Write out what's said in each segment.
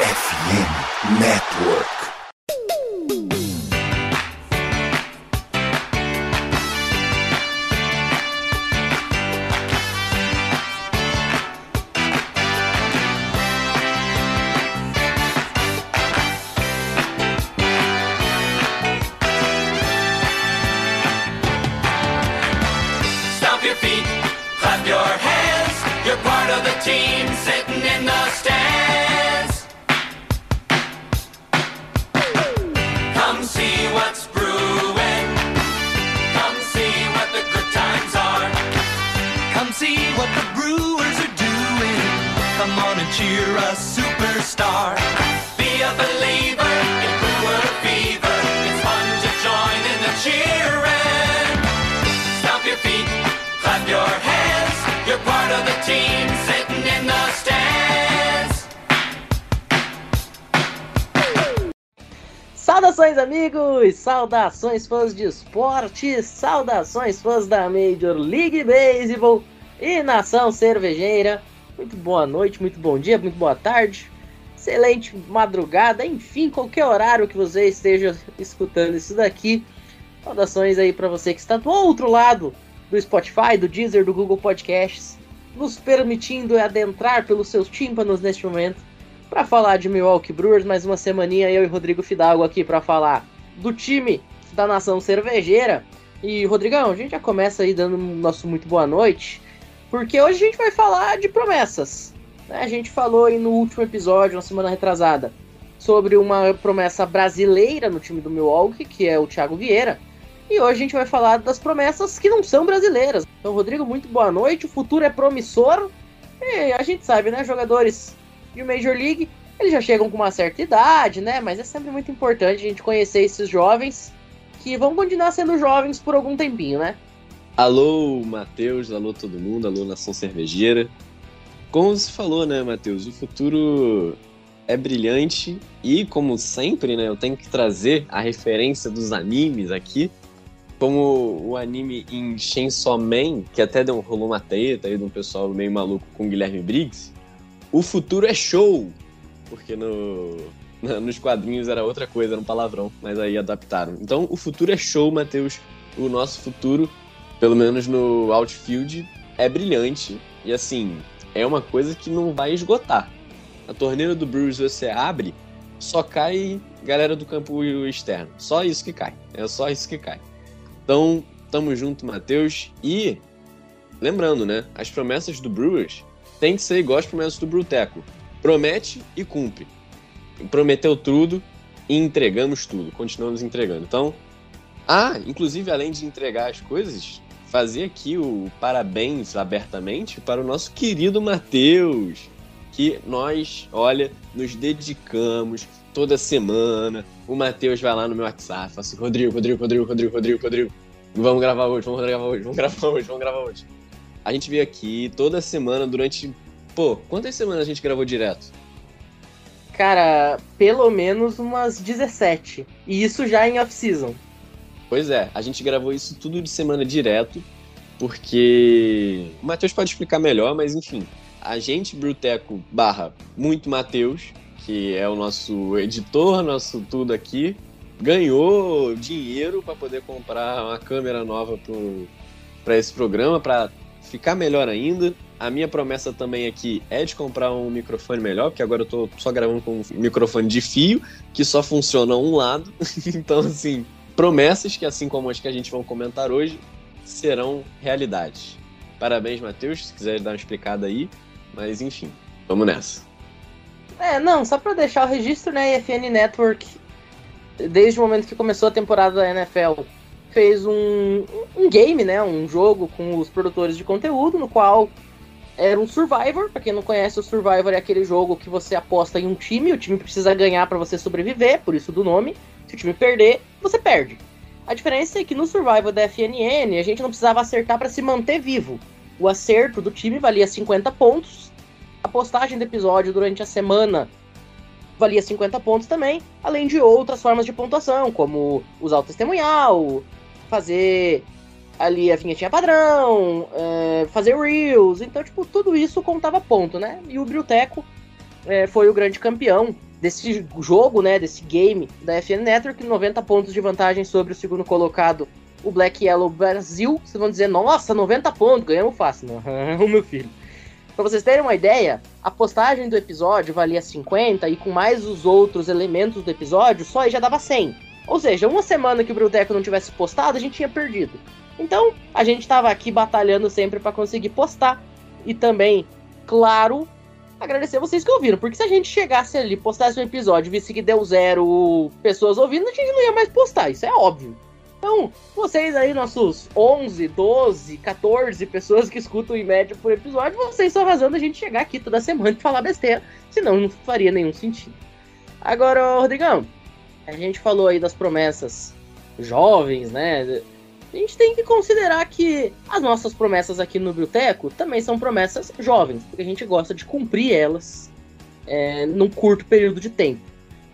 FM Network. Saudações, fãs de esporte! Saudações, fãs da Major League Baseball e nação cervejeira! Muito boa noite, muito bom dia, muito boa tarde, excelente madrugada, enfim, qualquer horário que você esteja escutando isso daqui. Saudações aí para você que está do outro lado do Spotify, do Deezer, do Google Podcasts, nos permitindo adentrar pelos seus tímpanos neste momento para falar de Milwaukee Brewers, mais uma semaninha eu e Rodrigo Fidalgo aqui para falar do time da nação cervejeira. E Rodrigão, a gente já começa aí dando nosso muito boa noite, porque hoje a gente vai falar de promessas. né? A gente falou aí no último episódio, na semana retrasada, sobre uma promessa brasileira no time do Milwaukee, que é o Thiago Vieira. E hoje a gente vai falar das promessas que não são brasileiras. Então, Rodrigo, muito boa noite. O futuro é promissor. E a gente sabe, né? Jogadores de Major League, eles já chegam com uma certa idade, né? Mas é sempre muito importante a gente conhecer esses jovens que vão continuar sendo jovens por algum tempinho, né? Alô, Matheus, alô todo mundo, alô Nação Cervejeira. Como você falou, né, Matheus, o futuro é brilhante e, como sempre, né, eu tenho que trazer a referência dos animes aqui, como o anime em Chainsaw Man, que até deu, rolou uma treta aí de um pessoal meio maluco com Guilherme Briggs. O futuro é show! Porque no, nos quadrinhos era outra coisa, era um palavrão, mas aí adaptaram. Então, o futuro é show, Matheus. O nosso futuro pelo menos no outfield, é brilhante. E assim, é uma coisa que não vai esgotar. A torneira do Brewers você abre, só cai galera do campo externo. Só isso que cai. É só isso que cai. Então, tamo junto, Matheus. E, lembrando, né? As promessas do Brewers tem que ser igual as promessas do Bruteco. Promete e cumpre. Prometeu tudo e entregamos tudo. Continuamos entregando. Então, ah, inclusive, além de entregar as coisas, fazer aqui o parabéns abertamente para o nosso querido Matheus, que nós, olha, nos dedicamos toda semana. O Matheus vai lá no meu WhatsApp, fala assim: Rodrigo, Rodrigo, Rodrigo, Rodrigo, Rodrigo, Rodrigo, vamos gravar hoje, vamos gravar hoje, vamos gravar hoje, vamos gravar hoje. A gente veio aqui toda semana durante. Pô, quantas semanas a gente gravou direto? Cara, pelo menos umas 17. E isso já em off-season. Pois é, a gente gravou isso tudo de semana direto, porque o Matheus pode explicar melhor, mas enfim, a gente, Bruteco barra muito Matheus, que é o nosso editor, nosso tudo aqui, ganhou dinheiro para poder comprar uma câmera nova para esse programa, para ficar melhor ainda. A minha promessa também aqui é de comprar um microfone melhor, porque agora eu tô só gravando com um microfone de fio, que só funciona um lado. então, assim, promessas que, assim como as que a gente vai comentar hoje, serão realidade. Parabéns, Matheus, se quiser dar uma explicada aí. Mas enfim, vamos nessa. É, não, só pra deixar o registro, né? A EFN Network, desde o momento que começou a temporada da NFL, fez um, um game, né? Um jogo com os produtores de conteúdo, no qual era um Survivor. Pra quem não conhece, o Survivor é aquele jogo que você aposta em um time, o time precisa ganhar para você sobreviver, por isso do nome. Se o time perder, você perde. A diferença é que no Survivor da FNN a gente não precisava acertar para se manter vivo. O acerto do time valia 50 pontos. A postagem do episódio durante a semana valia 50 pontos também, além de outras formas de pontuação, como usar o testemunhal, fazer ali a vinhetinha padrão, é, fazer reels, então, tipo, tudo isso contava ponto, né? E o Brilteco é, foi o grande campeão desse jogo, né, desse game da FN Network, 90 pontos de vantagem sobre o segundo colocado, o Black Yellow Brasil. Vocês vão dizer, nossa, 90 pontos, ganhamos fácil. Não, meu filho. Pra vocês terem uma ideia, a postagem do episódio valia 50 e com mais os outros elementos do episódio, só aí já dava 100. Ou seja, uma semana que o Bruteco não tivesse postado, a gente tinha perdido. Então, a gente tava aqui batalhando sempre para conseguir postar. E também, claro, agradecer vocês que ouviram. Porque se a gente chegasse ali, postasse um episódio visse que deu zero pessoas ouvindo, a gente não ia mais postar. Isso é óbvio. Então, vocês aí, nossos 11, 12, 14 pessoas que escutam em média por episódio, vocês estão arrasando a gente chegar aqui toda semana e falar besteira. Senão não faria nenhum sentido. Agora, Rodrigão, a gente falou aí das promessas jovens, né? A gente tem que considerar que as nossas promessas aqui no Biblioteco também são promessas jovens, porque a gente gosta de cumprir elas é, num curto período de tempo.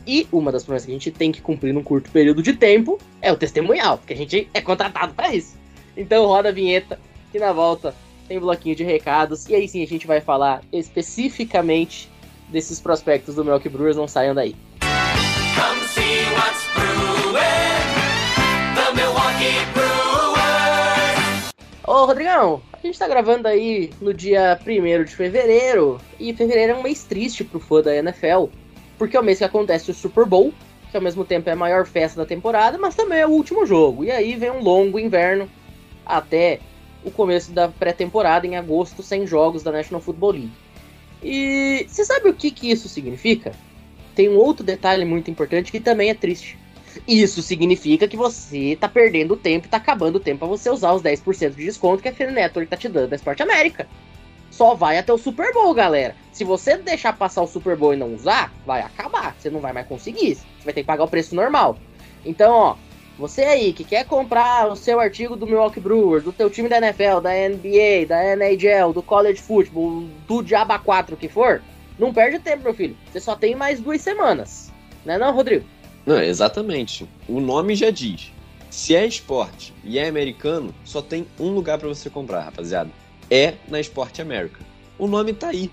E uma das promessas que a gente tem que cumprir num curto período de tempo é o testemunhal, porque a gente é contratado para isso. Então roda a vinheta, que na volta tem um bloquinho de recados, e aí sim a gente vai falar especificamente desses prospectos do Milwaukee Brewers, não saiam daí. Come see what's. Ô Rodrigão, a gente tá gravando aí no dia 1 de fevereiro, e fevereiro é um mês triste pro fã da NFL, porque é o mês que acontece o Super Bowl, que ao mesmo tempo é a maior festa da temporada, mas também é o último jogo. E aí vem um longo inverno até o começo da pré-temporada, em agosto, sem jogos da National Football League. E você sabe o que, que isso significa? Tem um outro detalhe muito importante que também é triste. Isso significa que você tá perdendo tempo tá acabando o tempo pra você usar os 10% de desconto que a Fan Network tá te dando da Esporte América. Só vai até o Super Bowl, galera. Se você deixar passar o Super Bowl e não usar, vai acabar. Você não vai mais conseguir. Você vai ter que pagar o preço normal. Então, ó, você aí que quer comprar o seu artigo do Milwaukee Brewers, do teu time da NFL, da NBA, da NHL, do College Football, do Diaba 4 que for, não perde tempo, meu filho. Você só tem mais duas semanas. Né não, Rodrigo? Não, exatamente. O nome já diz. Se é esporte e é americano, só tem um lugar para você comprar, rapaziada. É na Esporte América. O nome tá aí.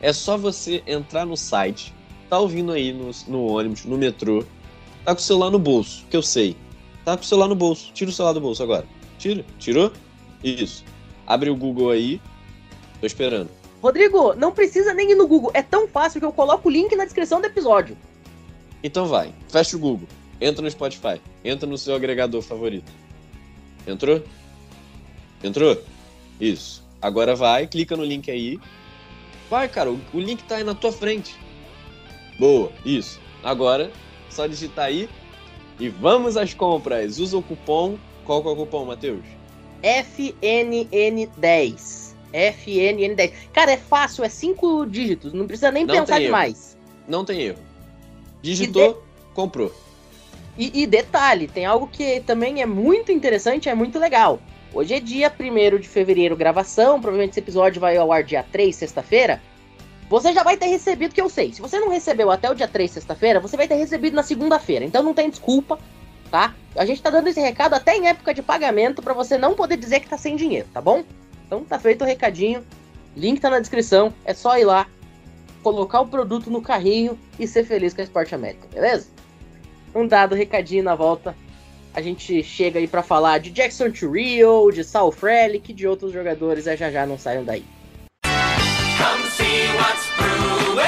É só você entrar no site, tá ouvindo aí no, no ônibus, no metrô, tá com o celular no bolso, que eu sei. Tá com o celular no bolso. Tira o celular do bolso agora. Tira. Tirou? Isso. Abre o Google aí. Tô esperando. Rodrigo, não precisa nem ir no Google. É tão fácil que eu coloco o link na descrição do episódio. Então vai, fecha o Google, entra no Spotify, entra no seu agregador favorito. Entrou? Entrou? Isso. Agora vai, clica no link aí. Vai, cara, o, o link tá aí na tua frente. Boa, isso. Agora, só digitar aí e vamos às compras. Usa o cupom. Qual que é o cupom, Matheus? FNN10. FNN10. Cara, é fácil, é cinco dígitos. Não precisa nem Não pensar tem erro. demais. Não tem erro. Digitou, comprou. E, e detalhe, tem algo que também é muito interessante, é muito legal. Hoje é dia 1 de fevereiro, gravação. Provavelmente esse episódio vai ao ar dia 3, sexta-feira. Você já vai ter recebido, que eu sei. Se você não recebeu até o dia 3, sexta-feira, você vai ter recebido na segunda-feira. Então não tem desculpa, tá? A gente tá dando esse recado até em época de pagamento pra você não poder dizer que tá sem dinheiro, tá bom? Então tá feito o recadinho. Link tá na descrição. É só ir lá, colocar o produto no carrinho e ser feliz com a Esporte América, beleza? Um dado recadinho na volta. A gente chega aí pra falar de Jackson Rio, de Sal Frelick e de outros jogadores. É já já, não saiam daí. Come see what's brewing.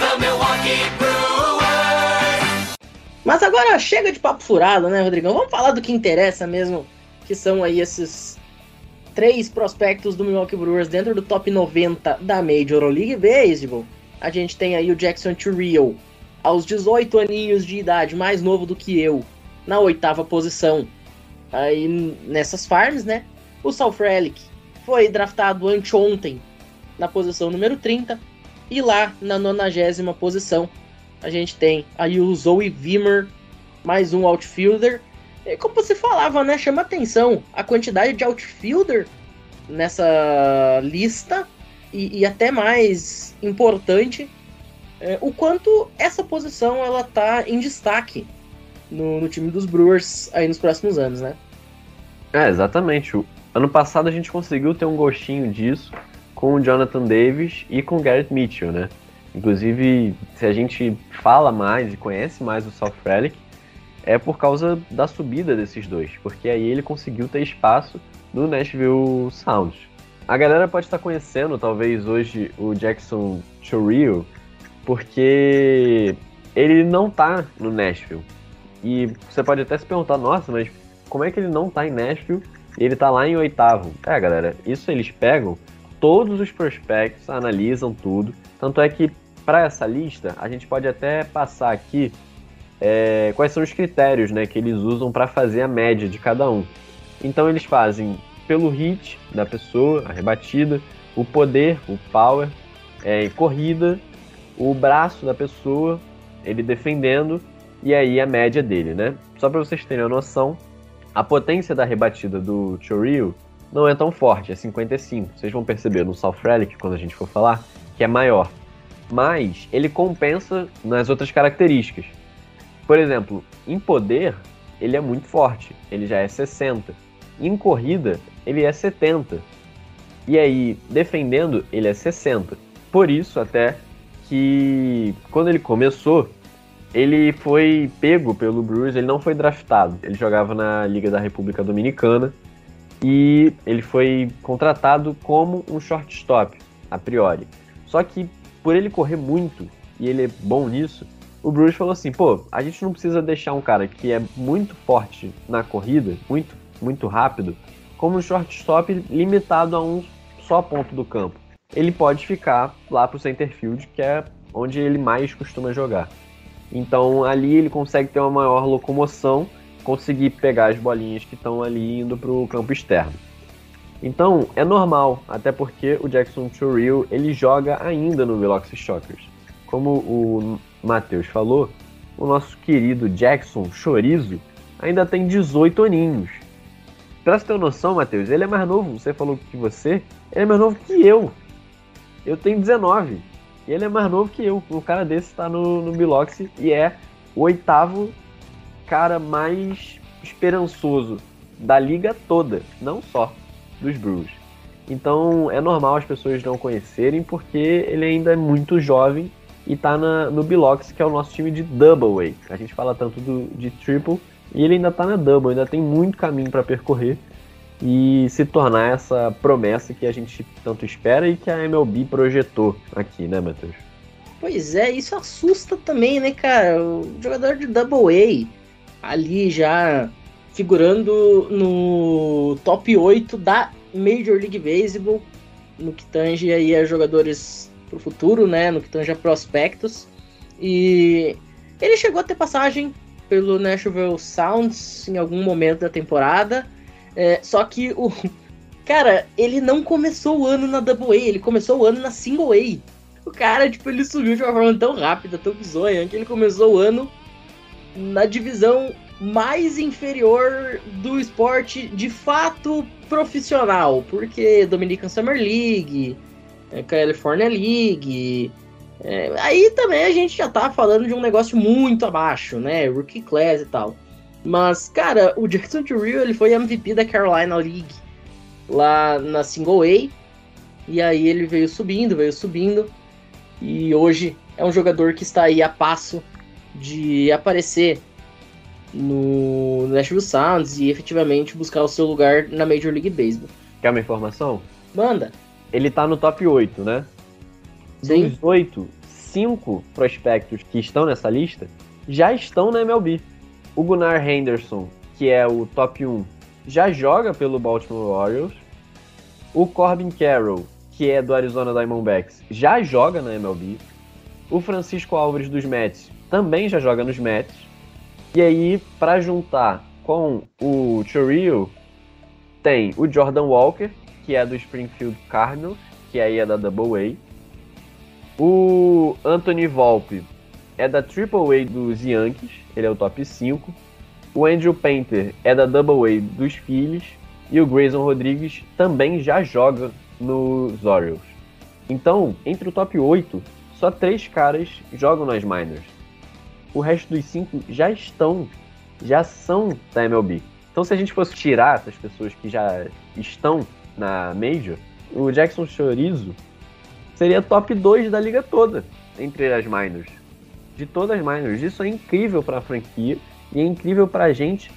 The Milwaukee Brewers. Mas agora chega de papo furado, né, Rodrigão? Vamos falar do que interessa mesmo, que são aí esses três prospectos do Milwaukee Brewers dentro do top 90 da Major League Baseball. A gente tem aí o Jackson Rio, aos 18 aninhos de idade, mais novo do que eu, na oitava posição. Aí nessas farms, né? O Sal Frelick foi draftado anteontem na posição número 30 e lá na nonagésima posição a gente tem aí o Zoe Wimmer, mais um outfielder. E como você falava, né? Chama atenção a quantidade de outfielder nessa lista e, e até mais importante é, o quanto essa posição ela tá em destaque no, no time dos Brewers aí nos próximos anos, né? É, exatamente. O ano passado a gente conseguiu ter um gostinho disso com o Jonathan Davis e com o Garrett Mitchell, né? Inclusive, se a gente fala mais e conhece mais o South Relic, é por causa da subida desses dois, porque aí ele conseguiu ter espaço no Nashville Sounds. A galera pode estar conhecendo, talvez, hoje o Jackson Chorrillo, porque ele não tá no Nashville. E você pode até se perguntar, nossa, mas como é que ele não tá em Nashville e ele tá lá em oitavo? É, galera, isso eles pegam todos os prospectos, analisam tudo. Tanto é que para essa lista, a gente pode até passar aqui é, quais são os critérios né, que eles usam para fazer a média de cada um. Então eles fazem pelo hit da pessoa, a rebatida, o poder, o power, é, corrida, o braço da pessoa, ele defendendo e aí a média dele, né? Só para vocês terem uma noção, a potência da rebatida do Choril não é tão forte, é 55. Vocês vão perceber no South Relic, quando a gente for falar, que é maior. Mas ele compensa nas outras características. Por exemplo, em poder, ele é muito forte, ele já é 60. Em corrida, ele é 70. E aí, defendendo, ele é 60. Por isso, até que quando ele começou, ele foi pego pelo Brewers, ele não foi draftado. Ele jogava na Liga da República Dominicana e ele foi contratado como um shortstop, a priori. Só que por ele correr muito e ele é bom nisso, o Brewers falou assim: pô, a gente não precisa deixar um cara que é muito forte na corrida, muito, muito rápido, como um shortstop limitado a um só ponto do campo. Ele pode ficar lá pro center field, que é onde ele mais costuma jogar. Então ali ele consegue ter uma maior locomoção, conseguir pegar as bolinhas que estão ali indo para o campo externo. Então é normal, até porque o Jackson Churrill ele joga ainda no Velocity Shockers. Como o Matheus falou, o nosso querido Jackson Chorizo ainda tem 18 aninhos. Pra você ter noção, Matheus, ele é mais novo, você falou que você, ele é mais novo que eu. Eu tenho 19. E ele é mais novo que eu. Um cara desse está no, no Biloxi e é o oitavo cara mais esperançoso da liga toda, não só dos Brewers. Então é normal as pessoas não conhecerem porque ele ainda é muito jovem e está no Biloxi, que é o nosso time de Double A. A gente fala tanto do, de Triple e ele ainda está na Double, ainda tem muito caminho para percorrer e se tornar essa promessa que a gente tanto espera e que a MLB projetou aqui, né, Matheus? Pois é, isso assusta também, né, cara? O jogador de Double A ali já figurando no top 8 da Major League Baseball, no que tange aí a jogadores pro futuro, né, no que tange a prospectos. E ele chegou a ter passagem pelo Nashville Sounds em algum momento da temporada é, só que o. Cara, ele não começou o ano na Double A, ele começou o ano na Single A. O cara, tipo, ele subiu de uma forma tão rápida, tão bizonha, que ele começou o ano na divisão mais inferior do esporte de fato profissional, porque Dominican Summer League, é, California League. É, aí também a gente já tá falando de um negócio muito abaixo, né? Rookie Class e tal. Mas, cara, o Jackson Rio ele foi MVP da Carolina League lá na Single A. E aí ele veio subindo, veio subindo. E hoje é um jogador que está aí a passo de aparecer no Nashville Sounds e efetivamente buscar o seu lugar na Major League Baseball. Quer uma informação? Manda. Ele tá no top 8, né? Sim. Dos 8, 5 prospectos que estão nessa lista já estão na MLB. O Gunnar Henderson, que é o top 1, já joga pelo Baltimore Orioles. O Corbin Carroll, que é do Arizona Diamondbacks, já joga na MLB. O Francisco Álvares dos Mets também já joga nos Mets. E aí, para juntar com o Chorrillo, tem o Jordan Walker, que é do Springfield Cardinals, que aí é da Double A. O Anthony Volpe é da Triple A dos Yankees ele é o top 5. O Andrew Painter é da Double A dos Phillies. E o Grayson Rodrigues também já joga nos Orioles. Então, entre o top 8, só três caras jogam nas minors. O resto dos cinco já estão, já são da MLB. Então, se a gente fosse tirar essas pessoas que já estão na Major, o Jackson Chorizo seria top 2 da liga toda. entre as minors. De todas as minors. Isso é incrível pra franquia e é incrível pra gente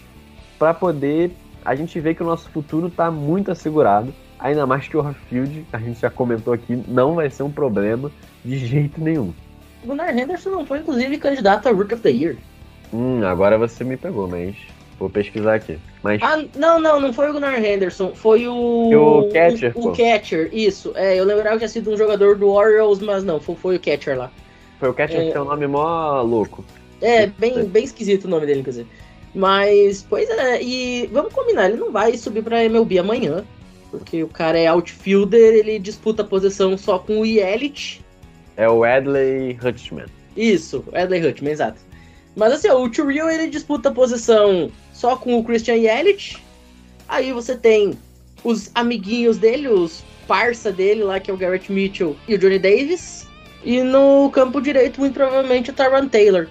pra poder a gente ver que o nosso futuro tá muito assegurado. Ainda mais que o Warfield, a gente já comentou aqui, não vai ser um problema de jeito nenhum. O Gunnar Henderson não foi, inclusive, candidato a Rook of the Year. Hum, agora você me pegou, mas vou pesquisar aqui. Mas Ah, não, não, não foi o Gunnar Henderson, foi o. O catcher, O, o catcher, isso. É, eu lembrava que tinha sido um jogador do Orioles, mas não, foi, foi o catcher lá. foi o Catcher é- que tem um nome mó louco. É, bem, bem esquisito o nome dele, inclusive. Mas, pois é, e vamos combinar, ele não vai subir pra MLB amanhã. Porque o cara é outfielder, ele disputa a posição só com o Yelich. É o Adley Hutchman. Isso, Edley Hutchman, exato. Mas assim, o Churio ele disputa a posição só com o Christian Yelich. Aí você tem os amiguinhos dele, os parça dele lá, que é o Garrett Mitchell e o Johnny Davis. E no campo direito, muito provavelmente, o Tyron Taylor.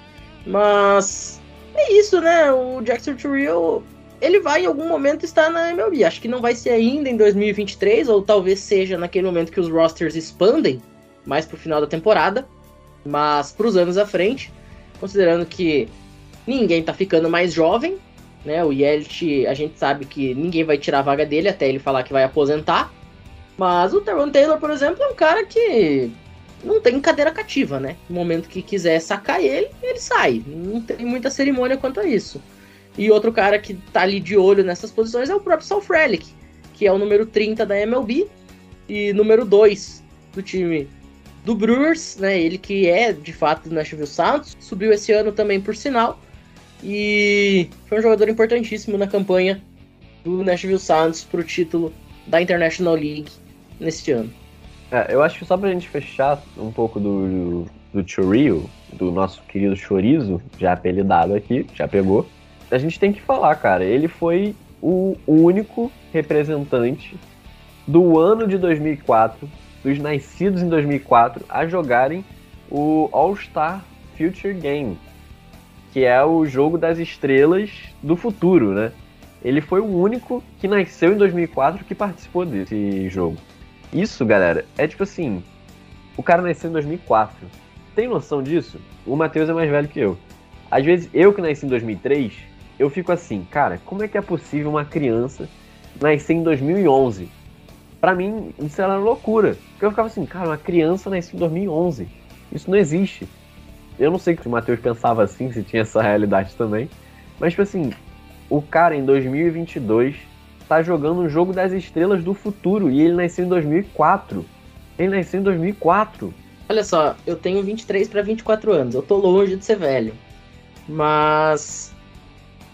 Mas é isso, né? O Jackson Churio, ele vai em algum momento estar na MLB. Acho que não vai ser ainda em 2023, ou talvez seja naquele momento que os rosters expandem, mais pro final da temporada. Mas pros anos à frente, considerando que ninguém tá ficando mais jovem, né? O Yelich, a gente sabe que ninguém vai tirar a vaga dele até ele falar que vai aposentar. Mas o Teron Taylor, por exemplo, é um cara que não tem cadeira cativa, né? No momento que quiser sacar ele, ele sai. Não tem muita cerimônia quanto a isso. E outro cara que tá ali de olho nessas posições é o próprio Sal Frelick, que é o número 30 da MLB e número 2 do time do Brewers, né? Ele que é de fato do Nashville Sounds, subiu esse ano também por sinal e foi um jogador importantíssimo na campanha do Nashville Sounds pro título da International League neste ano. É, eu acho que só pra gente fechar um pouco do, do Chorio, do nosso querido Chorizo, já apelidado aqui, já pegou, a gente tem que falar, cara, ele foi o único representante do ano de 2004, dos nascidos em 2004, a jogarem o All-Star Future Game, que é o jogo das estrelas do futuro, né? Ele foi o único que nasceu em 2004 que participou desse jogo. Isso, galera, é tipo assim, o cara nasceu em 2004. Tem noção disso? O Matheus é mais velho que eu. Às vezes, eu que nasci em 2003, eu fico assim, cara, como é que é possível uma criança nascer em 2011? Pra mim, isso era loucura. Porque eu ficava assim, cara, uma criança nasceu em 2011. Isso não existe. Eu não sei se o Matheus pensava assim, se tinha essa realidade também. Mas, tipo assim, o cara em 2022 tá jogando um jogo das estrelas do futuro e ele nasceu em 2004. Ele nasceu em 2004. Olha só, eu tenho 23 para 24 anos, eu tô longe de ser velho. Mas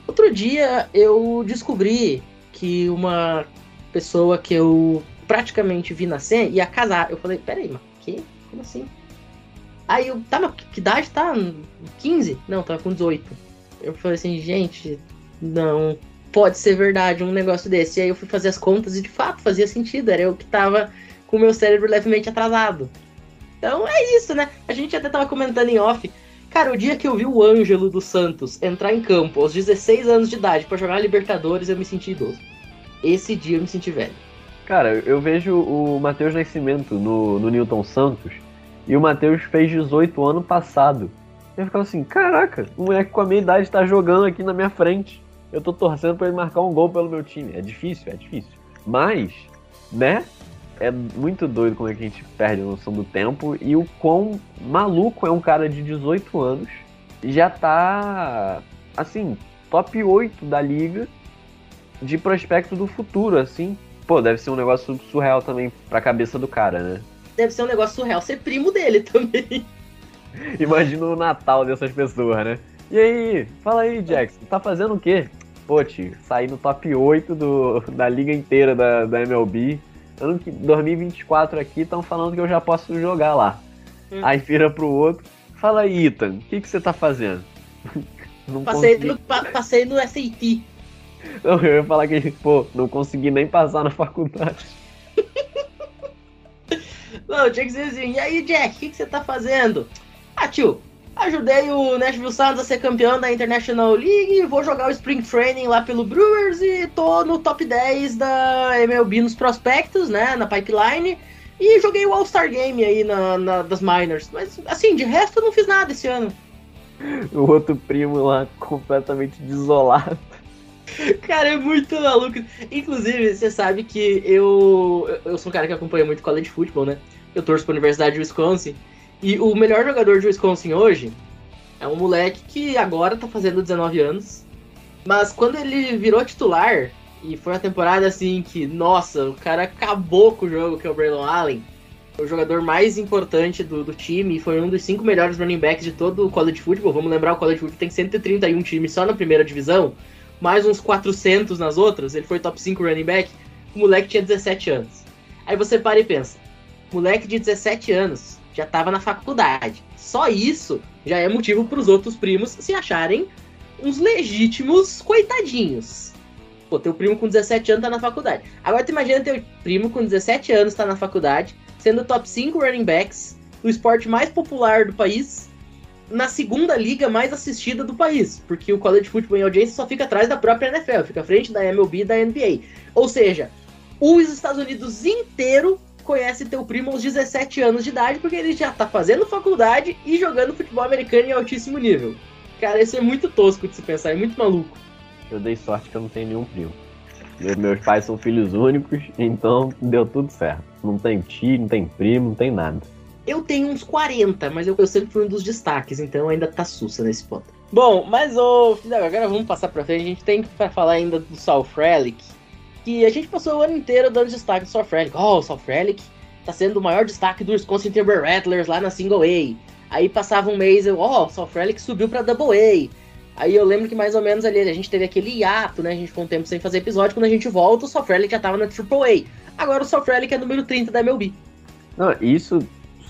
outro dia eu descobri que uma pessoa que eu praticamente vi nascer ia casar. Eu falei, peraí, mas que? Como assim? Aí eu, tá, mas que idade tá? 15? Não, tava com 18. Eu falei assim, gente, não pode ser verdade um negócio desse. E aí eu fui fazer as contas e de fato fazia sentido. Era eu que tava com o meu cérebro levemente atrasado. Então é isso, né? A gente até tava comentando em off. Cara, o dia que eu vi o Ângelo dos Santos entrar em campo aos 16 anos de idade pra jogar Libertadores, eu me senti idoso. Esse dia eu me senti velho. Cara, eu vejo o Matheus Nascimento no, no Newton Santos e o Matheus fez 18 ano passado. Eu ficava assim, caraca, o moleque com a minha idade tá jogando aqui na minha frente. Eu tô torcendo pra ele marcar um gol pelo meu time. É difícil, é difícil. Mas, né? É muito doido como é que a gente perde a noção do tempo e o quão maluco é um cara de 18 anos já tá, assim, top 8 da liga de prospecto do futuro, assim. Pô, deve ser um negócio surreal também pra cabeça do cara, né? Deve ser um negócio surreal ser primo dele também. Imagina o Natal dessas pessoas, né? E aí, fala aí, Jackson, tá fazendo o quê? Pô, tio, saí no top 8 do, da liga inteira da, da MLB. Ano que 2024 aqui estão falando que eu já posso jogar lá. Hum. Aí vira pro outro. Fala aí, Ethan, o que, que você tá fazendo? Não Passei consegui- no, pa- passei no SAT. Não, eu ia falar que, pô, não consegui nem passar na faculdade. Não, tinha que ser assim. E aí, Jack, o que, que você tá fazendo? Ah, tio, ajudei o Nashville Sounds a ser campeão da International League, vou jogar o Spring Training lá pelo Brewers e tô no top 10 da MLB nos prospectos, né, na pipeline. E joguei o All-Star Game aí na, na- das minors. Mas, assim, de resto eu não fiz nada esse ano. O outro primo lá completamente desolado. Cara, é muito maluco. Inclusive, você sabe que eu, eu sou um cara que acompanha muito college football, né? Eu torço pra Universidade de Wisconsin. E o melhor jogador de Wisconsin hoje é um moleque que agora tá fazendo 19 anos. Mas quando ele virou titular, e foi uma temporada assim que, nossa, o cara acabou com o jogo, que é o Braylon Allen. Foi o jogador mais importante do, do time foi um dos cinco melhores running backs de todo o college football. Vamos lembrar, o college football tem 131 times só na primeira divisão mais uns 400 nas outras, ele foi top 5 running back, o moleque tinha 17 anos. Aí você para e pensa, moleque de 17 anos já tava na faculdade. Só isso já é motivo para os outros primos se acharem uns legítimos coitadinhos. Pô, teu primo com 17 anos tá na faculdade. Agora tu imagina teu primo com 17 anos tá na faculdade, sendo top 5 running backs, do esporte mais popular do país, na segunda liga mais assistida do país, porque o college football em audiência só fica atrás da própria NFL, fica à frente da MLB e da NBA. Ou seja, os Estados Unidos inteiro conhece teu primo aos 17 anos de idade, porque ele já tá fazendo faculdade e jogando futebol americano em altíssimo nível. Cara, isso é muito tosco de se pensar, é muito maluco. Eu dei sorte que eu não tenho nenhum primo. Meus- pais são filhos únicos, então deu tudo certo. Não tem tio, não tem primo, não tem nada. Eu tenho uns 40, mas eu, eu sempre fui um dos destaques, então ainda tá sussa nesse ponto. Bom, mas ô, filho, agora vamos passar pra frente. A gente tem que pra falar ainda do Sal Frelick, que a gente passou o ano inteiro dando destaque do Sal Frelick. Oh, o Sal Frelick tá sendo o maior destaque do Wisconsin Timber Rattlers lá na Single A. Aí passava um mês, eu, ó, o Sal Frelick subiu pra Double A. Aí eu lembro que mais ou menos ali a gente teve aquele hiato, né? A gente ficou um tempo sem fazer episódio. Quando a gente volta, o Sal Frelick já tava na Triple A. Agora o Sal Frelick é número 30 da MLB. Não, isso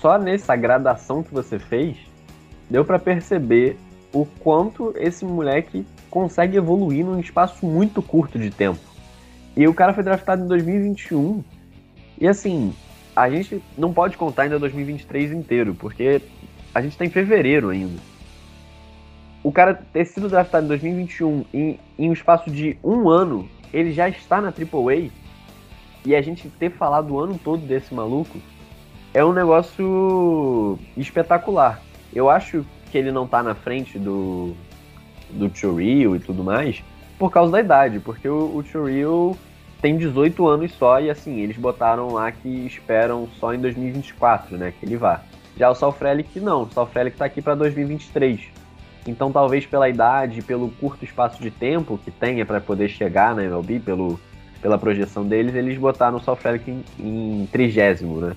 só nessa gradação que você fez, deu pra perceber o quanto esse moleque consegue evoluir num espaço muito curto de tempo. E o cara foi draftado em 2021. E assim, a gente não pode contar ainda 2023 inteiro, porque a gente tá em fevereiro ainda. O cara ter sido draftado em 2021 em, em um espaço de um ano, ele já está na AAA. E a gente ter falado o ano todo desse maluco é um negócio espetacular. Eu acho que ele não tá na frente do, do Churriel e tudo mais por causa da idade, porque o, o Churriel tem 18 anos só e assim, eles botaram lá que esperam só em 2024, né, que ele vá. Já o Salfrelic não, o Salfrelic tá aqui para 2023. Então talvez pela idade, pelo curto espaço de tempo que tenha para poder chegar na MLB, pelo, pela projeção deles, eles botaram o Salfrelic em, em trigésimo, né?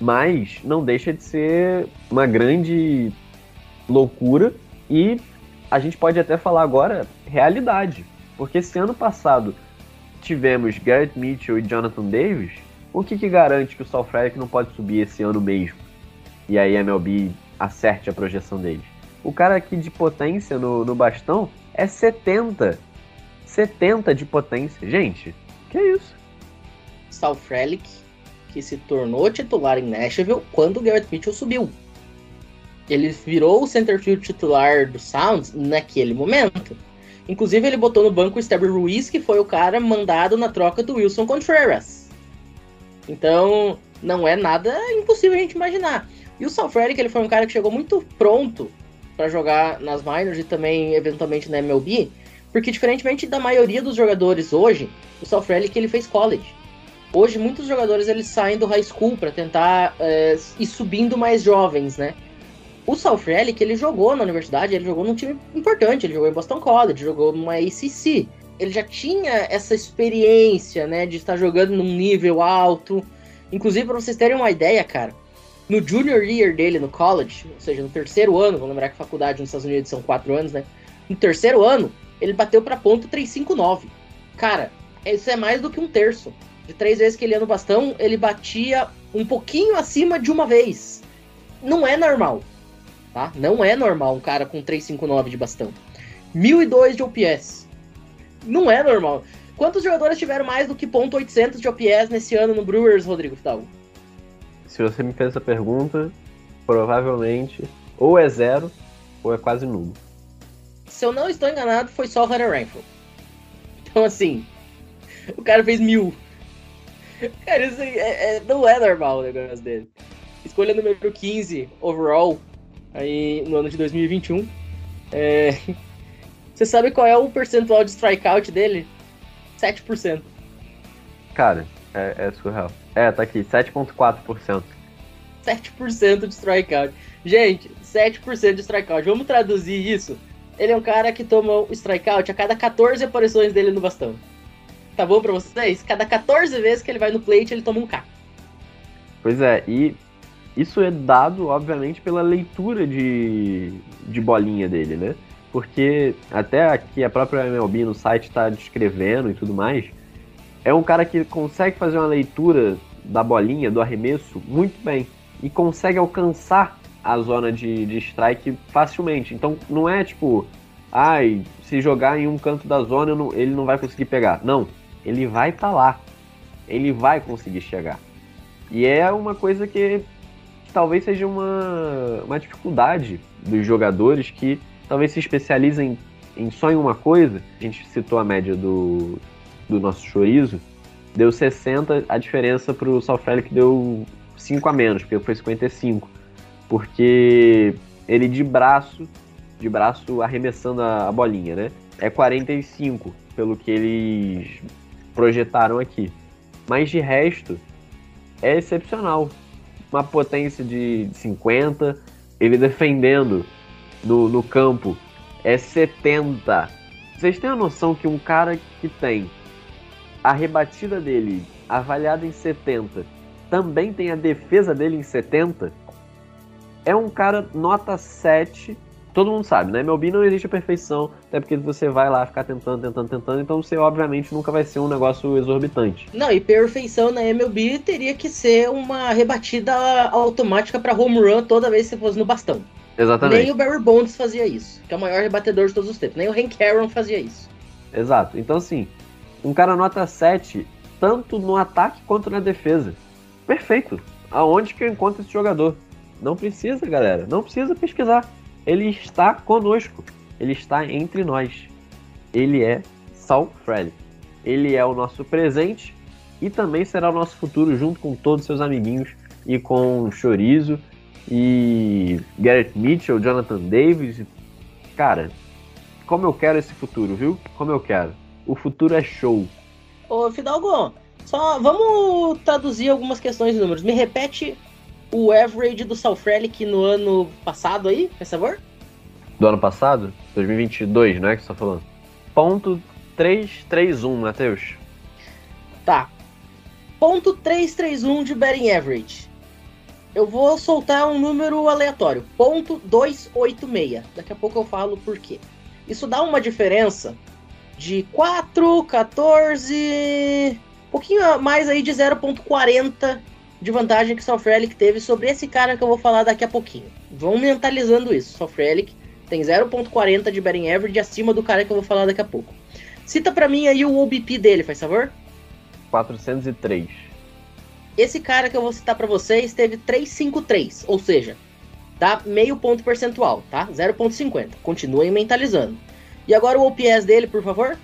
Mas não deixa de ser uma grande loucura e a gente pode até falar agora realidade. Porque se ano passado tivemos Garrett Mitchell e Jonathan Davis, o que, que garante que o Sal Frelick não pode subir esse ano mesmo? E aí a MLB acerte a projeção deles. O cara aqui de potência no, no bastão é 70. 70 de potência. Gente, que isso? Sal Frelick, que se tornou titular em Nashville quando o Garrett Mitchell subiu. Ele virou o centerfield titular do Sounds naquele momento. Inclusive, ele botou no banco o Stabber Ruiz, que foi o cara mandado na troca do Wilson Contreras. Então, não é nada impossível a gente imaginar. E o Sal Frelick, ele foi um cara que chegou muito pronto para jogar nas minors e também, eventualmente, na MLB, porque, diferentemente da maioria dos jogadores hoje, o Sal Frelick, ele fez college. Hoje, muitos jogadores eles saem do high school para tentar é, ir subindo mais jovens, né? O Sal Frelick, ele jogou na universidade, ele jogou num time importante, ele jogou em Boston College, jogou numa ACC. Ele já tinha essa experiência, né, de estar jogando num nível alto. Inclusive, para vocês terem uma ideia, cara, no junior year dele no college, ou seja, no terceiro ano, vamos lembrar que faculdade nos Estados Unidos são quatro anos, né? No terceiro ano, ele bateu para ponto 359. Cara, isso é mais do que um terço. De três vezes que ele ia no bastão, ele batia um pouquinho acima de uma vez. Não é normal, tá? Não é normal um cara com 359 de bastão. 1002 de OPS. Não é normal. Quantos jogadores tiveram mais do que ponto .800 de OPS nesse ano no Brewers, Rodrigo Fidalgo? Se você me fez essa pergunta, provavelmente ou é zero ou é quase nulo. Se eu não estou enganado, foi só o Hunter Renfro. Então, assim, o cara fez mil. Cara, isso é- é- não é normal o negócio dele. Escolha número 15 overall, aí no ano de 2021. É, Você sabe qual é o percentual de strikeout dele? 7%. Cara, é, é surreal. É, tá aqui, 7,4%. 7% de strikeout. Gente, 7% de strikeout. Vamos traduzir isso? Ele é um cara que toma um strikeout a cada 14 aparições dele no bastão. Tá bom pra vocês? Cada 14 vezes que ele vai no plate, ele toma um K. Pois é, e isso é dado, obviamente, pela leitura de, de bolinha dele, né? Porque até aqui a própria MLB no site tá descrevendo e tudo mais. É um cara que consegue fazer uma leitura da bolinha, do arremesso, muito bem. E consegue alcançar a zona de, de strike facilmente. Então não é tipo, ai, se jogar em um canto da zona ele não vai conseguir pegar. Não, ele vai estar lá. Ele vai conseguir chegar. E é uma coisa que talvez seja uma, uma dificuldade dos jogadores que talvez se especializem em só em uma coisa. A gente citou a média do, do nosso chorizo, deu 60, a diferença pro Salfrelic deu 5 a menos, porque foi 55. Porque ele de braço, de braço arremessando a, a bolinha, né? É 45, pelo que eles projetaram aqui. Mas de resto, é excepcional. Uma potência de 50, ele defendendo no, no campo é 70. Vocês têm a noção que um cara que tem a rebatida dele avaliada em 70 também tem a defesa dele em 70? É um cara nota 7. Todo mundo sabe, né? MLB não existe a perfeição, até porque você vai lá ficar tentando, tentando, tentando, então você obviamente nunca vai ser um negócio exorbitante. Não, e perfeição na MLB teria que ser uma rebatida automática pra home run toda vez que você fosse no bastão. Exatamente. Nem o Barry Bonds fazia isso, que é o maior rebatedor de todos os tempos. Nem o Hank Aaron fazia isso. Exato. Então, assim, um cara nota 7, tanto no ataque quanto na defesa. Perfeito. Aonde que eu encontro esse jogador? Não precisa, galera. Não precisa pesquisar. Ele está conosco. Ele está entre nós. Ele é Sal Frelick. Ele é o nosso presente e também será o nosso futuro junto com todos seus amiguinhos e com Chorizo e Garrett Mitchell, Jonathan Davis. Cara, como eu quero esse futuro, viu? Como eu quero. O futuro é show. Ô, Fidalgo, só vamos traduzir algumas questões de números. Me repete o average do Salfrelic no ano passado aí, por favor? Do ano passado? 2022, não é que você tá falando? Ponto 331, Matheus. Tá. Ponto 331 de batting average. Eu vou soltar um número aleatório. Ponto 286. Daqui a pouco eu falo por quê. Isso dá uma diferença de 4, 14... Um pouquinho a mais aí de 0.40 de vantagem que o Salfrelic teve sobre esse cara que eu vou falar daqui a pouquinho. Vão mentalizando isso. Salfrelic tem 0.40 de batting average acima do cara que eu vou falar daqui a pouco. Cita pra mim aí o OBP dele, faz favor? 403. Esse cara que eu vou citar pra vocês teve 353, ou seja, dá meio ponto percentual, tá? 0.50. Continuem mentalizando. E agora o OPS dele, por favor?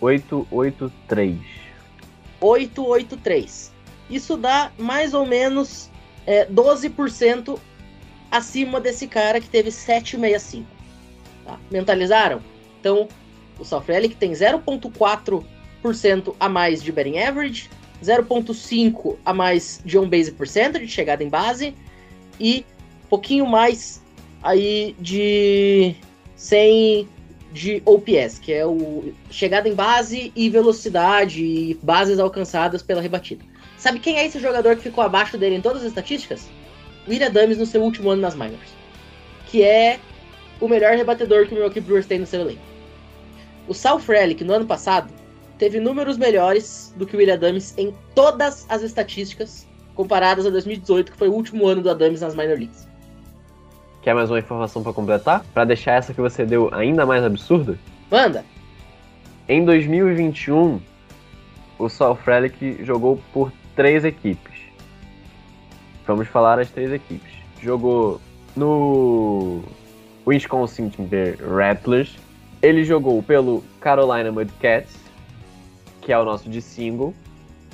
883. 883. Isso dá mais ou menos é, 12% acima desse cara que teve 765. Tá? Mentalizaram? Então, o Salfrelic tem 0.4% a mais de batting average, 0.5 a mais de on base percentage, de chegada em base, e pouquinho mais aí de 100 de OPS, que é o chegada em base e velocidade e bases alcançadas pela rebatida. Sabe quem é esse jogador que ficou abaixo dele em todas as estatísticas? William Adams no seu último ano nas minors, que é o melhor rebatedor que o Milwaukee Brewers tem no seu elenco. O Sal Frelick, no ano passado, teve números melhores do que o William Adams em todas as estatísticas comparadas a 2018, que foi o último ano do Adams nas minor leagues. Quer mais uma informação pra completar? Pra deixar essa que você deu ainda mais absurda? Manda! Em 2021, o Saul Frelick jogou por três equipes. Vamos falar as três equipes. Jogou no Wisconsin Timber Rattlers. Ele jogou pelo Carolina Mudcats, que é o nosso de single.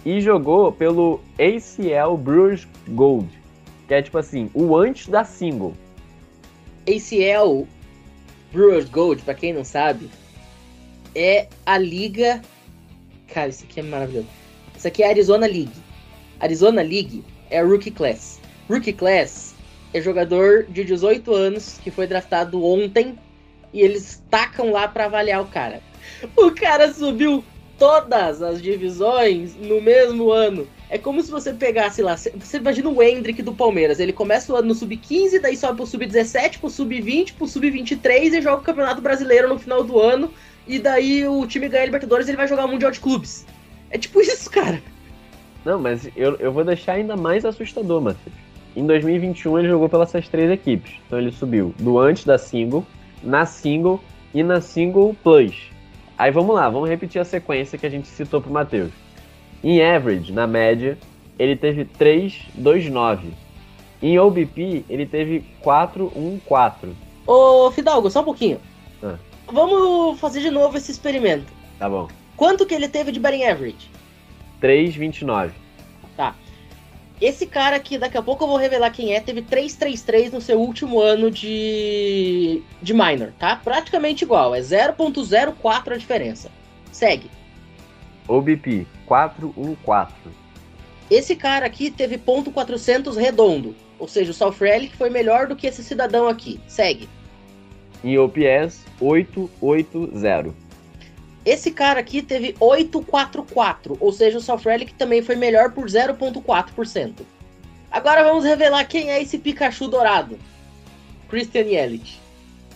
e jogou pelo ACL Brewers Gold, que é tipo assim, o antes da single. ACL Brewers Gold, pra quem não sabe, é a liga. Cara, isso aqui é maravilhoso. Isso aqui é a Arizona League. Arizona League é a Rookie Class. Rookie Class é jogador de 18 anos que foi draftado ontem e eles tacam lá pra avaliar o cara. O cara subiu todas as divisões no mesmo ano. É como se você pegasse lá, você imagina o Hendrick do Palmeiras, ele começa o ano no sub-15, daí sobe pro sub-17, pro sub-20, pro sub-23 e joga o Campeonato Brasileiro no final do ano, e daí o time ganha Libertadores ele vai jogar o Mundial de Clubes. É tipo isso, cara. Não, mas eu, eu vou deixar ainda mais assustador, Matheus. Em 2021 ele jogou pelas três equipes. Então ele subiu do antes da single, na single e na single plus. Aí vamos lá, vamos repetir a sequência que a gente citou pro Matheus. Em average, na média, ele teve 3,29. Em OBP, ele teve 4,14. Ô, Fidalgo, só um pouquinho. Ah. Vamos fazer de novo esse experimento. Tá bom. Quanto que ele teve de batting average? 3,29. Esse cara que daqui a pouco eu vou revelar quem é, teve 333 no seu último ano de, de minor, tá? Praticamente igual, é 0.04 a diferença. Segue. OBP, 4,14. Esse cara aqui teve ponto 400 redondo, ou seja, o South Relic foi melhor do que esse cidadão aqui. Segue. Em OPS, 880. Esse cara aqui teve 844, ou seja, o South Relic também foi melhor por 0.4%. Agora vamos revelar quem é esse Pikachu dourado. Christian Yelich.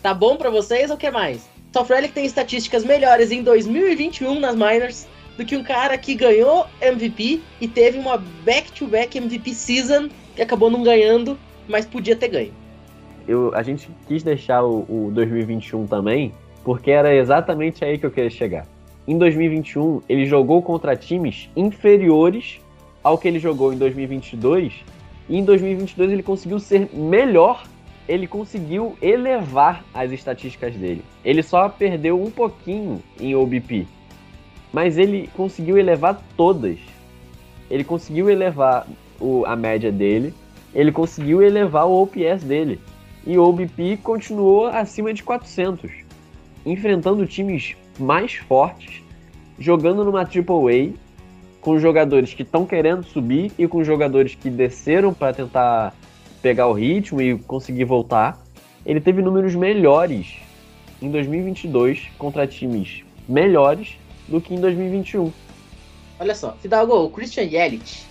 Tá bom pra vocês ou quer mais? South Relic tem estatísticas melhores em 2021 nas minors do que um cara que ganhou MVP e teve uma back-to-back MVP season que acabou não ganhando, mas podia ter ganho. Eu, a gente quis deixar o, o 2021 também, porque era exatamente aí que eu queria chegar. Em 2021, ele jogou contra times inferiores ao que ele jogou em 2022, e em 2022 ele conseguiu ser melhor, ele conseguiu elevar as estatísticas dele. Ele só perdeu um pouquinho em OBP, mas ele conseguiu elevar todas. Ele conseguiu elevar o- a média dele, ele conseguiu elevar o OPS dele. E o OBP continuou acima de 400, enfrentando times mais fortes, jogando numa Triple A, com jogadores que estão querendo subir e com jogadores que desceram para tentar pegar o ritmo e conseguir voltar. Ele teve números melhores em 2022 contra times melhores do que em 2021. Olha só, Fidalgo, o Christian Yelich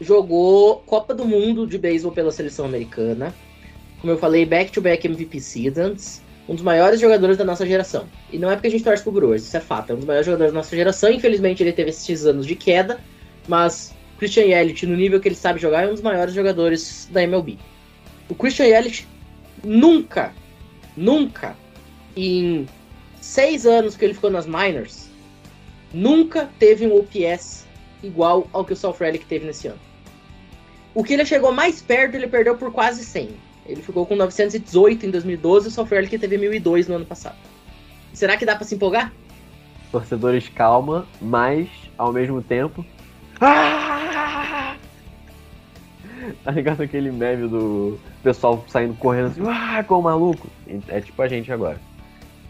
jogou Copa do Mundo de beisebol pela seleção americana. Como eu falei, back-to-back MVP seasons. Um dos maiores jogadores da nossa geração. E não é porque a gente torce pro Brewers, isso é fato. É um dos maiores jogadores da nossa geração. Infelizmente ele teve esses anos de queda. Mas Christian Yelich, no nível que ele sabe jogar, é um dos maiores jogadores da MLB. O Christian Yelich nunca, nunca, em seis anos que ele ficou nas minors, nunca teve um OPS igual ao que o South Relic teve nesse ano. O que ele chegou mais perto, ele perdeu por quase 100. Ele ficou com 918 em 2012 e o South Relic teve 1002 no ano passado. Será que dá pra se empolgar? Torcedores calma, mas ao mesmo tempo. Ah! Tá ligado aquele meme do pessoal saindo correndo assim, ah, com o maluco? É tipo a gente agora.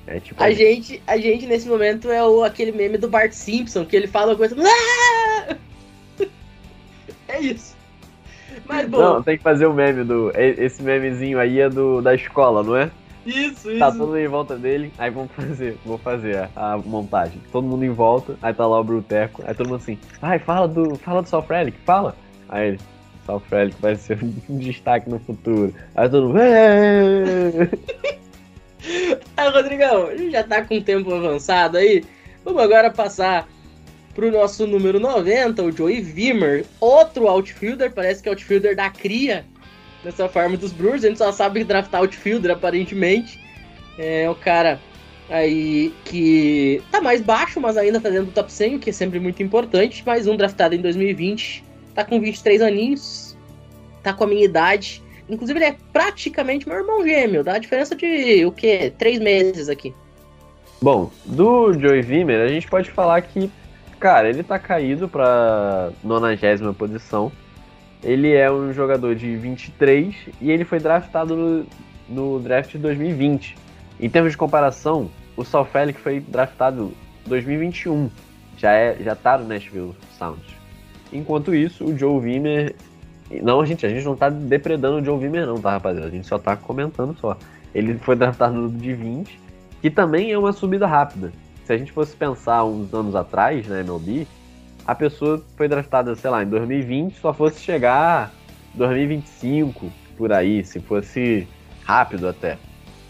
É tipo A gente, a gente nesse momento é o, aquele meme do Bart Simpson, que ele fala uma coisa. "Ah!" É isso. Mas bom, Não, tem que fazer o meme do. Esse memezinho aí é do da escola, não é? isso, isso. Tá todo mundo em volta dele, aí vamos fazer, vou fazer a, a montagem. Todo mundo em volta, aí tá lá o Bruteco, aí todo mundo assim, ai, fala do. Fala do South Relic, fala. Aí ele, South Relic vai ser um destaque no futuro. Aí todo mundo. Ah, Rodrigão, a gente já tá com o tempo avançado aí. Vamos agora passar pro nosso número 90, o Joey Wimmer, outro outfielder, parece que é outfielder da cria nessa farm dos Brewers. A gente só sabe draftar outfielder, aparentemente. É o cara aí que tá mais baixo, mas ainda tá dentro do top 100, o que é sempre muito importante. Mais um draftado em 2020, tá com 23 aninhos, tá com a minha idade. Inclusive, ele é praticamente meu irmão gêmeo, dá a diferença de o quê? Três meses aqui. Bom, do Joey Wimmer, a gente pode falar que Cara, ele tá caído pra 90 posição. Ele é um jogador de 23 e ele foi draftado no, no draft de 2020. Em termos de comparação, o Sal Felix foi draftado em 2021. Já, é, já tá no Nashville Sounds. Enquanto isso, o Joe Wimmer. Não, gente, a gente não tá depredando o Joe Wimmer, não, tá, rapaziada? A gente só tá comentando só. Ele foi draftado de 20, que também é uma subida rápida. Se a gente fosse pensar uns anos atrás, na MLB, a pessoa foi draftada, sei lá, em 2020, só fosse chegar 2025, por aí, se fosse rápido até.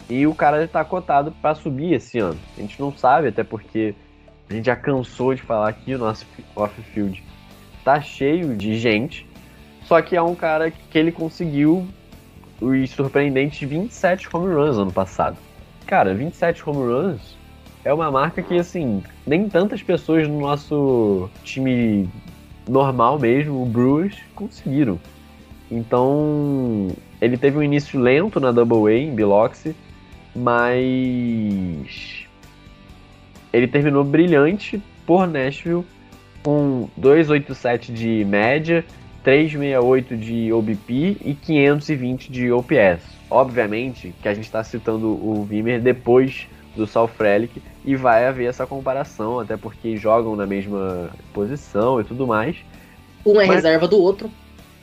E o cara está cotado para subir esse ano. A gente não sabe, até porque a gente já cansou de falar que o nosso off-field tá cheio de gente. Só que é um cara que ele conseguiu os surpreendentes 27 home runs ano passado. Cara, 27 home runs é uma marca que, assim, nem tantas pessoas no nosso time normal mesmo, o Brewers, conseguiram. Então, ele teve um início lento na Double A em Biloxi, mas ele terminou brilhante por Nashville com 287 de média, 368 de OBP e 520 de OPS. Obviamente que a gente está citando o Vimer depois do Sal Frelick e vai haver essa comparação, até porque jogam na mesma posição e tudo mais. Um é Mas- reserva do outro.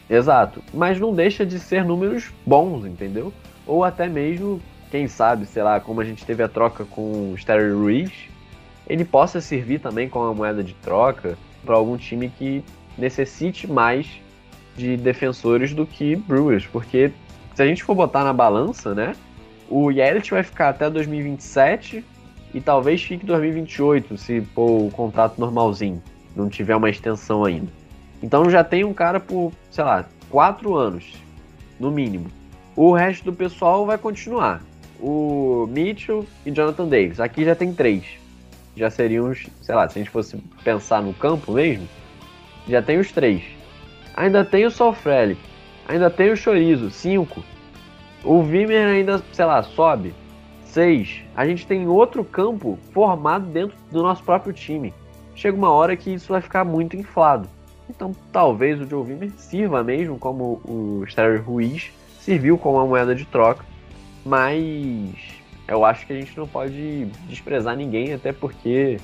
Exato. Mas não deixa de ser números bons, entendeu? Ou até mesmo, quem sabe, sei lá, como a gente teve a troca com o Sterry Ruiz, ele possa servir também como uma moeda de troca para algum time que necessite mais de defensores do que Brewers, porque se a gente for botar na balança, né, o Yelich vai ficar até 2027 e talvez fique 2028 se for o contrato normalzinho, não tiver uma extensão ainda. Então já tem um cara por, sei lá, quatro anos, no mínimo. O resto do pessoal vai continuar. O Mitchell e Jonathan Davis. Aqui já tem três. Já seriam os, sei lá, se a gente fosse pensar no campo mesmo, já tem os três. Ainda tem o Sol Frelick. Ainda tem o Chorizo, cinco. O Vimer ainda, sei lá, sobe. Seis. A gente tem outro campo formado dentro do nosso próprio time. Chega uma hora que isso vai ficar muito inflado. Então talvez o Joe Wimmer sirva mesmo como o Sterry Ruiz serviu como uma moeda de troca, mas eu acho que a gente não pode desprezar ninguém, até porque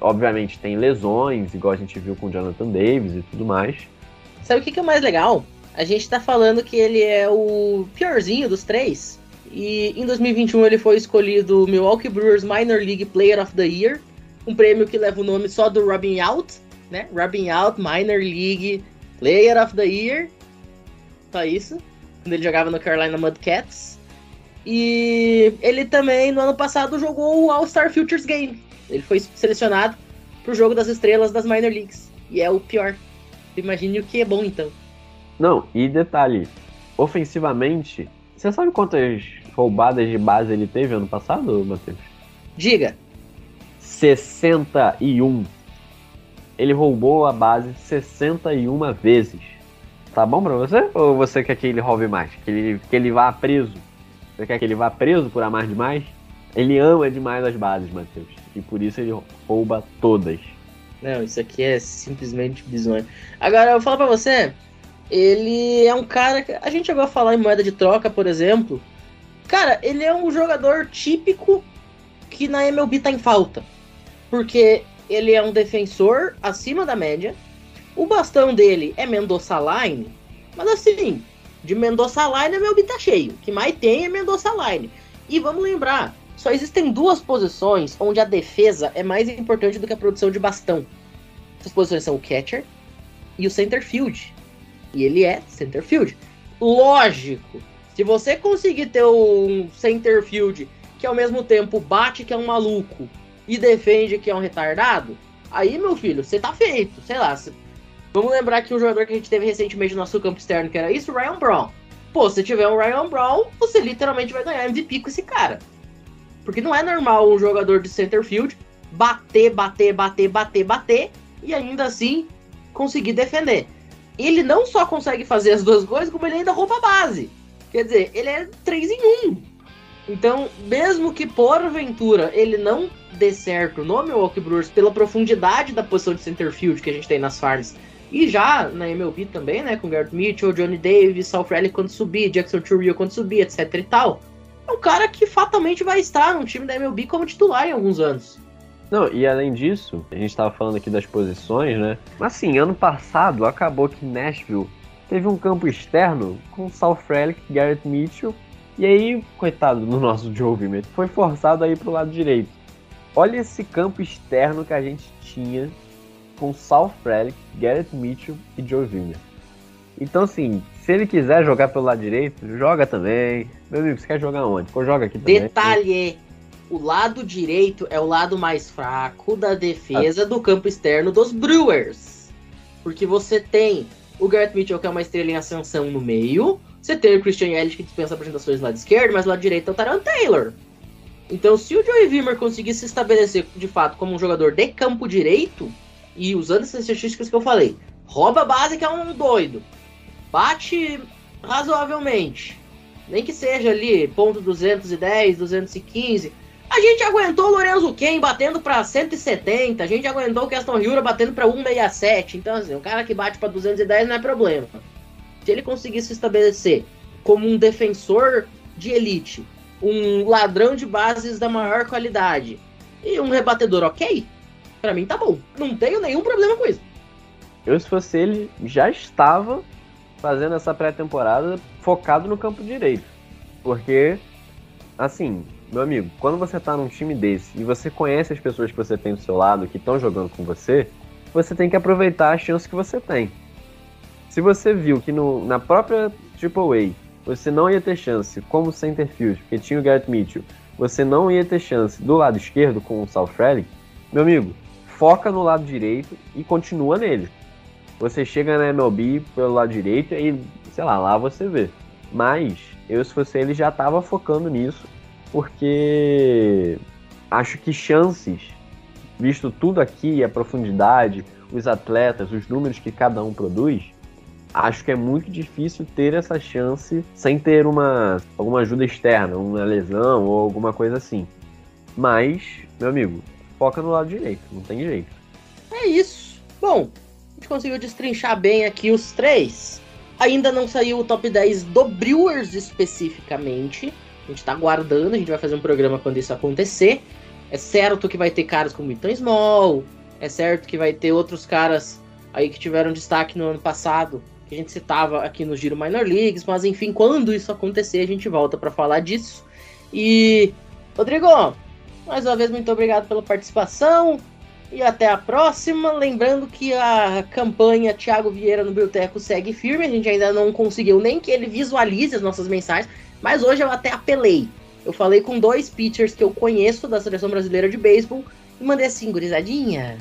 obviamente tem lesões, igual a gente viu com o Jonathan Davis e tudo mais. Sabe o que é o mais legal? A gente tá falando que ele é o piorzinho dos três. E em 2021 ele foi escolhido Milwaukee Brewers Minor League Player of the Year, um prêmio que leva o nome só do Robin Out, né? Robin Out Minor League Player of the Year. Só isso. Quando ele jogava no Carolina Mudcats. E ele também no ano passado jogou o All-Star Futures Game. Ele foi selecionado pro jogo das estrelas das Minor Leagues. E é o pior. Imagine o que é bom então. Não, e detalhe, ofensivamente, você sabe quantas roubadas de base ele teve ano passado, Matheus? Diga. 61. Ele roubou a base 61 vezes. Tá bom pra você? Ou você quer que ele roube mais? Que ele, que ele vá preso? Você quer que ele vá preso por amar demais? Ele ama demais as bases, Matheus. E por isso ele rouba todas. Não, isso aqui é simplesmente bizonho. Agora, eu vou falar pra você, ele é um cara que. A gente chegou a falar em moeda de troca, por exemplo. Cara, ele é um jogador típico que na MLB tá em falta. Porque ele é um defensor acima da média. O bastão dele é Mendoza Line. Mas assim, de Mendoza Line a MLB tá cheio. O que mais tem é Mendoza Line. E vamos lembrar, só existem duas posições onde a defesa é mais importante do que a produção de bastão. Essas posições são o catcher e o center field. E ele é center field. Lógico, se você conseguir ter um center field que ao mesmo tempo bate que é um maluco e defende que é um retardado, aí, meu filho, você tá feito. Sei lá. cê- Vamos lembrar que o jogador que a gente teve recentemente no nosso campo externo, que era isso, Ryan Brown. Pô, se tiver um Ryan Brown, você literalmente vai ganhar MVP com esse cara. Porque não é normal um jogador de center field bater, bater, bater, bater, bater e ainda assim conseguir defender. Ele não só consegue fazer as duas coisas, como ele ainda rouba a base. Quer dizer, ele é 3 em 1. Então, mesmo que porventura ele não dê certo no Milwaukee Brewers pela profundidade da posição de center field que a gente tem nas farms e já na MLB também, né, com Garrett Mitchell, Johnny Davis, Sal Frelick quando subir, Jackson Churriel quando subir, etc e tal, é um cara que fatalmente vai estar no time da MLB como titular em alguns anos. Não, e além disso, a gente tava falando aqui das posições, né? Mas assim, ano passado acabou que Nashville teve um campo externo com Sal Frelick, Garrett Mitchell, e aí, coitado do nosso Joe Wimmer, foi forçado a ir pro lado direito. Olha esse campo externo que a gente tinha com Sal Frelick, Garrett Mitchell e Joe Wimmer. Então, assim, se ele quiser jogar pelo lado direito, joga também. Meu amigo, você quer jogar onde? Pô, joga aqui também. Detalhe: o lado direito é o lado mais fraco da defesa do campo externo dos Brewers. Porque você tem o Garrett Mitchell, que é uma estrela em ascensão no meio. Você tem o Christian Yelich, que dispensa apresentações do lado esquerdo, mas do lado direito é o Taran Taylor. Então, se o Joey Wimmer conseguir se estabelecer de fato como um jogador de campo direito, e usando essas estatísticas que eu falei, rouba a base que é um doido, bate razoavelmente, nem que seja ali ponto 210, 215. A gente aguentou o Lorenzo Ken batendo pra 170, a gente aguentou o Keston Hiura batendo pra 167. Então, assim, o cara que bate pra 210 não é problema. Se ele conseguir se estabelecer como um defensor de elite, um ladrão de bases da maior qualidade e um rebatedor ok, pra mim tá bom. Não tenho nenhum problema com isso. Eu, se fosse ele, já estava fazendo essa pré-temporada focado no campo direito. Porque, assim, meu amigo, quando você tá num time desse e você conhece as pessoas que você tem do seu lado, que estão jogando com você, você tem que aproveitar a chance que você tem. Se você viu que no, na própria AAA você não ia ter chance como center field, porque tinha o Garrett Mitchell, você não ia ter chance do lado esquerdo com o Sal Frelick, meu amigo, foca no lado direito e continua nele. Você chega na MLB pelo lado direito e, sei lá, lá você vê. Mas eu, se fosse ele, já tava focando nisso, porque acho que chances, visto tudo aqui, a profundidade, os atletas, os números que cada um produz, acho que é muito difícil ter essa chance sem ter uma alguma ajuda externa, uma lesão ou alguma coisa assim. Mas, meu amigo, foca no lado direito, não tem jeito. É isso. Bom, a gente conseguiu destrinchar bem aqui os três. Ainda não saiu o top 10 do Brewers especificamente. A gente tá aguardando, a gente vai fazer um programa quando isso acontecer. É certo que vai ter caras como Ethan Small, é certo que vai ter outros caras aí que tiveram destaque no ano passado, que a gente citava aqui no Giro Minor Leagues, mas enfim, quando isso acontecer, a gente volta para falar disso. E Rodrigo, mais uma vez muito obrigado pela participação e até a próxima. Lembrando que a campanha Thiago Vieira no Biblioteco segue firme, a gente ainda não conseguiu nem que ele visualize as nossas mensagens, mas hoje eu até apelei. Eu falei com dois pitchers que eu conheço da seleção brasileira de beisebol e mandei assim, gurizadinha.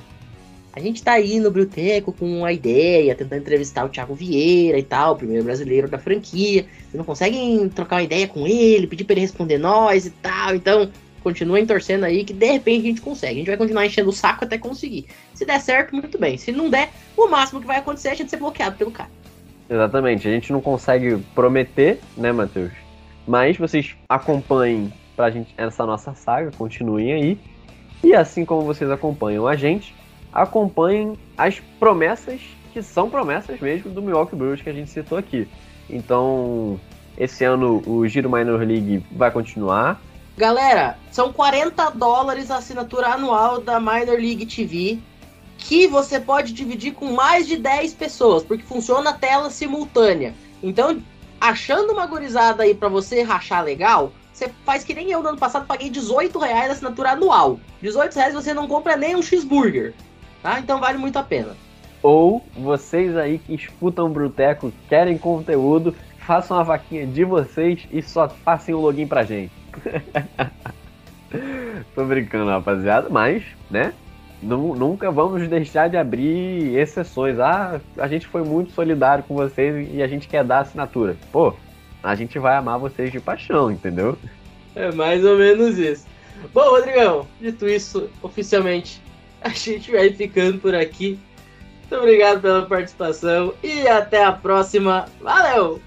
A gente tá aí no Biblioteco com uma ideia, tentando entrevistar o Thiago Vieira e tal, o primeiro brasileiro da franquia. Vocês não conseguem trocar uma ideia com ele, pedir pra ele responder nós e tal. Então, continuem torcendo aí que de repente a gente consegue. A gente vai continuar enchendo o saco até conseguir. Se der certo, muito bem. Se não der, o máximo que vai acontecer é a gente ser bloqueado pelo cara. Exatamente, a gente não consegue prometer, né, Matheus? Mas vocês acompanhem pra gente essa nossa saga, continuem aí. E assim como vocês acompanham a gente, acompanhem as promessas que são promessas mesmo do Milwaukee Brewers que a gente citou aqui. Então, esse ano o Giro Minor League vai continuar. Galera, são 40 dólares a assinatura anual da Minor League TV, que você pode dividir com mais de 10 pessoas, porque funciona a tela simultânea. Então, achando uma gurizada aí pra você rachar legal, você faz que nem eu no ano passado, paguei 18 reais a assinatura anual. 18 reais você não compra nem um cheeseburger, tá? Então vale muito a pena. Ou vocês aí que escutam o Bruteco, querem conteúdo, façam a vaquinha de vocês e só passem o login pra gente. Tô brincando, rapaziada, mas, né? nu- Nunca vamos deixar de abrir exceções. Ah, a gente foi muito solidário com vocês e a gente quer dar assinatura. Pô, a gente vai amar vocês de paixão, entendeu? É mais ou menos isso. Bom, Rodrigão, dito isso, oficialmente, a gente vai ficando por aqui. Muito obrigado pela participação e até a próxima. Valeu!